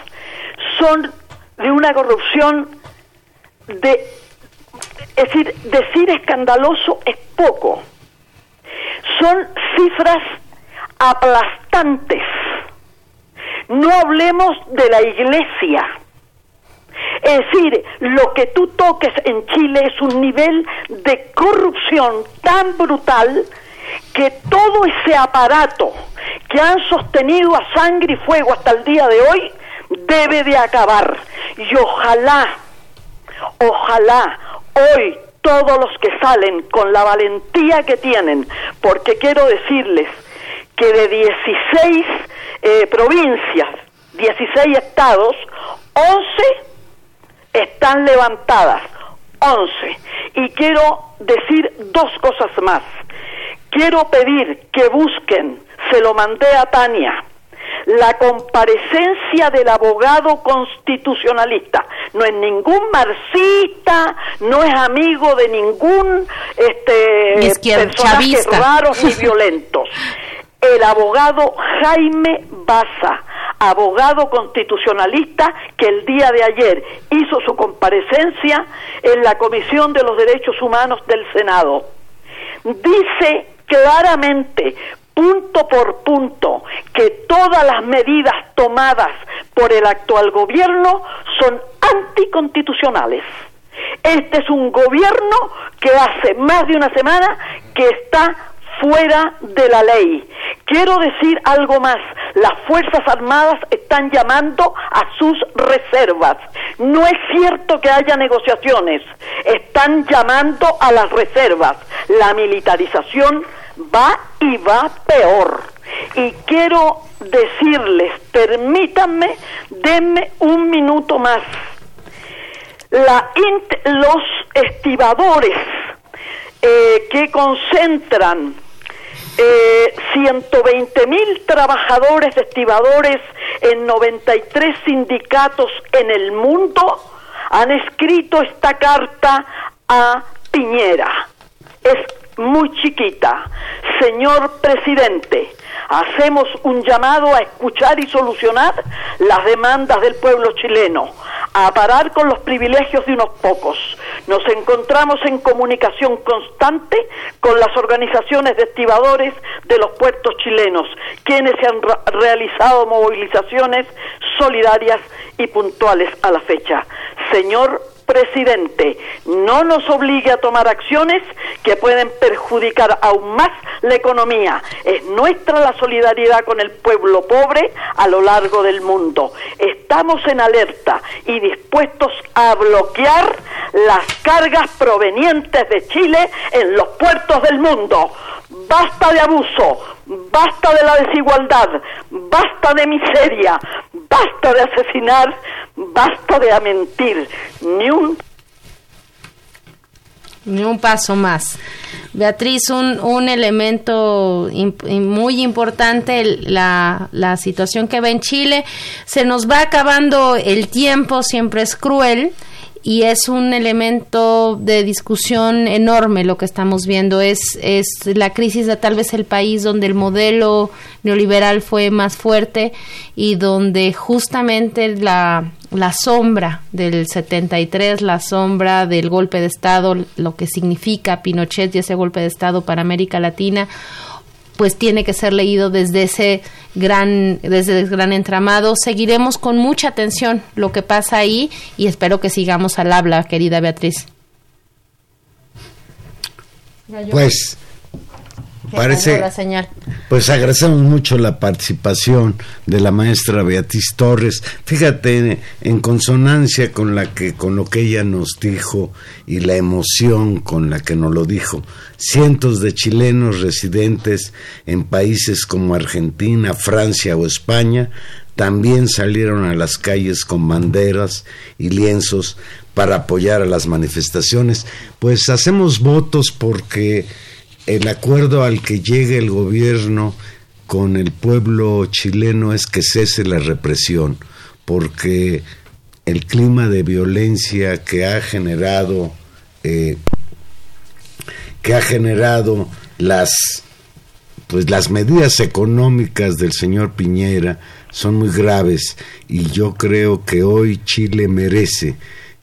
son de una corrupción de... Es decir, decir escandaloso es poco. Son cifras aplastantes. No hablemos de la iglesia. Es decir, lo que tú toques en Chile es un nivel de corrupción tan brutal que todo ese aparato que han sostenido a sangre y fuego hasta el día de hoy debe de acabar. Y ojalá, ojalá hoy todos los que salen con la valentía que tienen, porque quiero decirles que de 16 eh, provincias, 16 estados, 11 están levantadas, 11. Y quiero decir dos cosas más. Quiero pedir que busquen, se lo mandé a Tania, la comparecencia del abogado constitucionalista. No es ningún marxista, no es amigo de ningún este, personaje raros ni violentos. El abogado Jaime Baza, abogado constitucionalista que el día de ayer hizo su comparecencia en la Comisión de los Derechos Humanos del Senado. Dice claramente punto por punto que todas las medidas tomadas por el actual gobierno son anticonstitucionales. Este es un gobierno que hace más de una semana que está fuera de la ley. Quiero decir algo más. Las Fuerzas Armadas están llamando a sus reservas. No es cierto que haya negociaciones. Están llamando a las reservas. La militarización va y va peor. Y quiero decirles, permítanme, denme un minuto más. La los estibadores eh, que concentran eh, 120 mil trabajadores estibadores en 93 sindicatos en el mundo han escrito esta carta a Piñera. Es muy chiquita. Señor presidente, hacemos un llamado a escuchar y solucionar las demandas del pueblo chileno, a parar con los privilegios de unos pocos. Nos encontramos en comunicación constante con las organizaciones de estibadores de los puertos chilenos, quienes se han realizado movilizaciones solidarias y puntuales a la fecha. Señor presidente no nos obligue a tomar acciones que pueden perjudicar aún más la economía. Es nuestra la solidaridad con el pueblo pobre a lo largo del mundo. Estamos en alerta y dispuestos a bloquear las cargas provenientes de Chile en los puertos del mundo. Basta de abuso, basta de la desigualdad, basta de miseria, basta de asesinar, basta de mentir, ni un ni un paso más. Beatriz, un, un elemento muy importante, la, la situación que va en Chile. Se nos va acabando el tiempo, siempre es cruel y es un elemento de discusión enorme lo que estamos viendo. Es, es la crisis de tal vez el país donde el modelo neoliberal fue más fuerte y donde justamente la, la sombra del 73, la sombra del golpe de Estado, lo que significa Pinochet y ese golpe de Estado para América Latina, pues tiene que ser leído desde ese gran desde el gran entramado. Seguiremos con mucha atención lo que pasa ahí y espero que sigamos al habla, querida Beatriz. Pues parece la señal. pues agradecemos mucho la participación de la maestra Beatriz Torres. Fíjate en consonancia con la que con lo que ella nos dijo y la emoción con la que nos lo dijo. Cientos de chilenos residentes en países como Argentina Francia o España también salieron a las calles con banderas y lienzos para apoyar a las manifestaciones. Pues hacemos votos porque el acuerdo al que llegue el gobierno con el pueblo chileno es que cese la represión, porque el clima de violencia que ha generado eh, que ha generado las pues las medidas económicas del señor Piñera son muy graves y yo creo que hoy Chile merece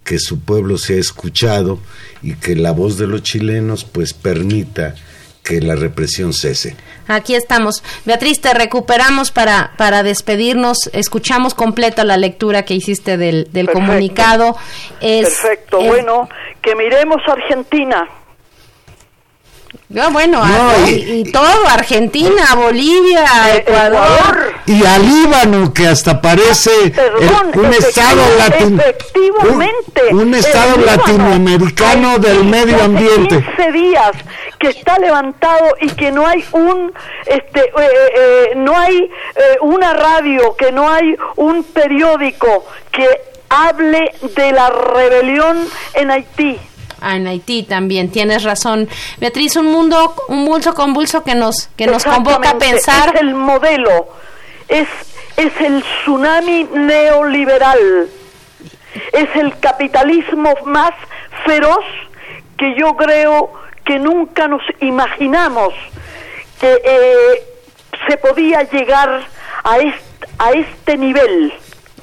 que su pueblo sea escuchado y que la voz de los chilenos pues permita que la represión cese. Aquí estamos. Beatriz, te recuperamos para, para despedirnos. Escuchamos completa la lectura que hiciste del, del comunicado. Perfecto. Bueno, que miremos Argentina no, bueno, y, todo, Argentina, Bolivia, eh, Ecuador. Y al Líbano, que hasta parece un estado un, estado latinoamericano del medio ambiente. 15 días que está levantado y que no hay un este eh, eh, no hay una radio, que no hay un periódico que hable de la rebelión en Haití en Haití también, tienes razón. Beatriz, un mundo, un bulso convulso que nos, que nos convoca a pensar. Es el modelo, es, es el tsunami neoliberal, es el capitalismo más feroz que yo creo que nunca nos imaginamos que eh, se podía llegar a este, a este nivel.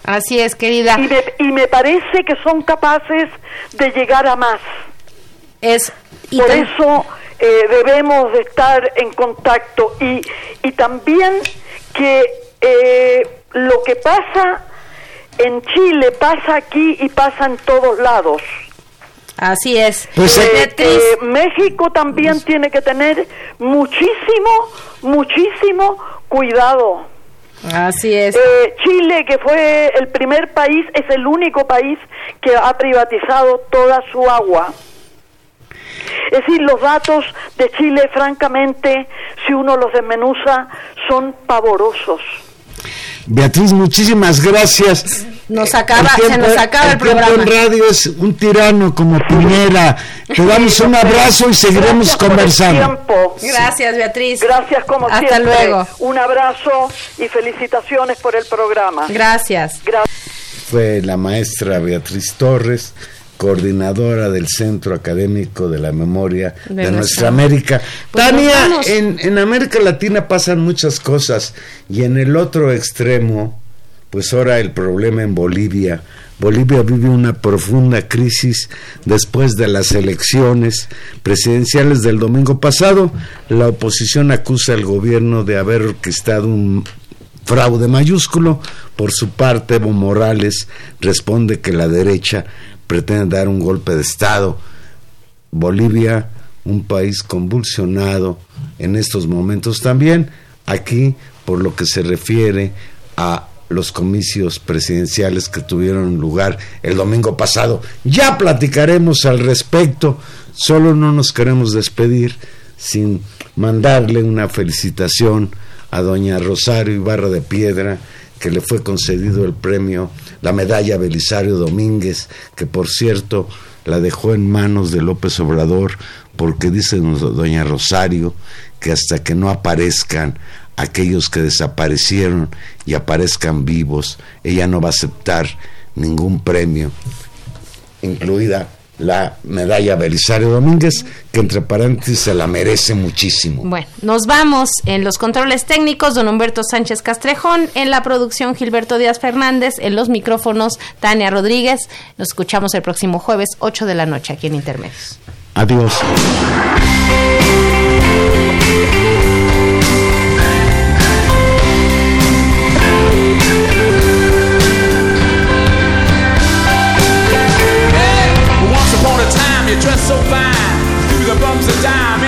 Así es, querida. Y me, y me parece que son capaces de llegar a más. Es, Por eso eh, debemos de estar en contacto y, y también que eh, lo que pasa en Chile pasa aquí y pasa en todos lados. Así es. Pues, eh, México también pues tiene que tener muchísimo, muchísimo cuidado. Así es. Chile, que fue el primer país, es el único país que ha privatizado toda su agua. Es decir, los datos de Chile, francamente, si uno los desmenuza, son pavorosos. Beatriz, muchísimas gracias. Nos acaba, se nos acaba el, programa. en radio es un tirano como Piñera. Te damos un abrazo y seguiremos conversando. Gracias, Beatriz. Gracias como Hasta siempre. luego. Un abrazo y felicitaciones por el programa. Gracias. Fue la maestra Beatriz Torres coordinadora del Centro Académico de la Memoria de, Nuestra América. Pues Tania, en, en América Latina pasan muchas cosas y en el otro extremo, pues ahora el problema en Bolivia. Bolivia vive una profunda crisis después de las elecciones presidenciales del domingo pasado. La oposición acusa al gobierno de haber orquestado un fraude mayúsculo. Por su parte, Evo Morales responde que la derecha pretende dar un golpe de Estado. Bolivia, un país convulsionado en estos momentos también, aquí por lo que se refiere a los comicios presidenciales que tuvieron lugar el domingo pasado. Ya platicaremos al respecto, solo no nos queremos despedir sin mandarle una felicitación a doña Rosario Ibarra de Piedra, que le fue concedido el premio la medalla Belisario Domínguez, que por cierto la dejó en manos de López Obrador, porque dice doña Rosario que hasta que no aparezcan aquellos que desaparecieron y aparezcan vivos, ella no va a aceptar ningún premio, incluida la medalla Belisario Domínguez, que entre paréntesis se la merece muchísimo. Bueno, nos vamos en los controles técnicos, don Humberto Sánchez Castrejón, en la producción Gilberto Díaz Fernández, en los micrófonos Tania Rodríguez. Nos escuchamos el próximo jueves, 8 de la noche, aquí en Intermedios. Adiós. dress so fine, through the bums of dime.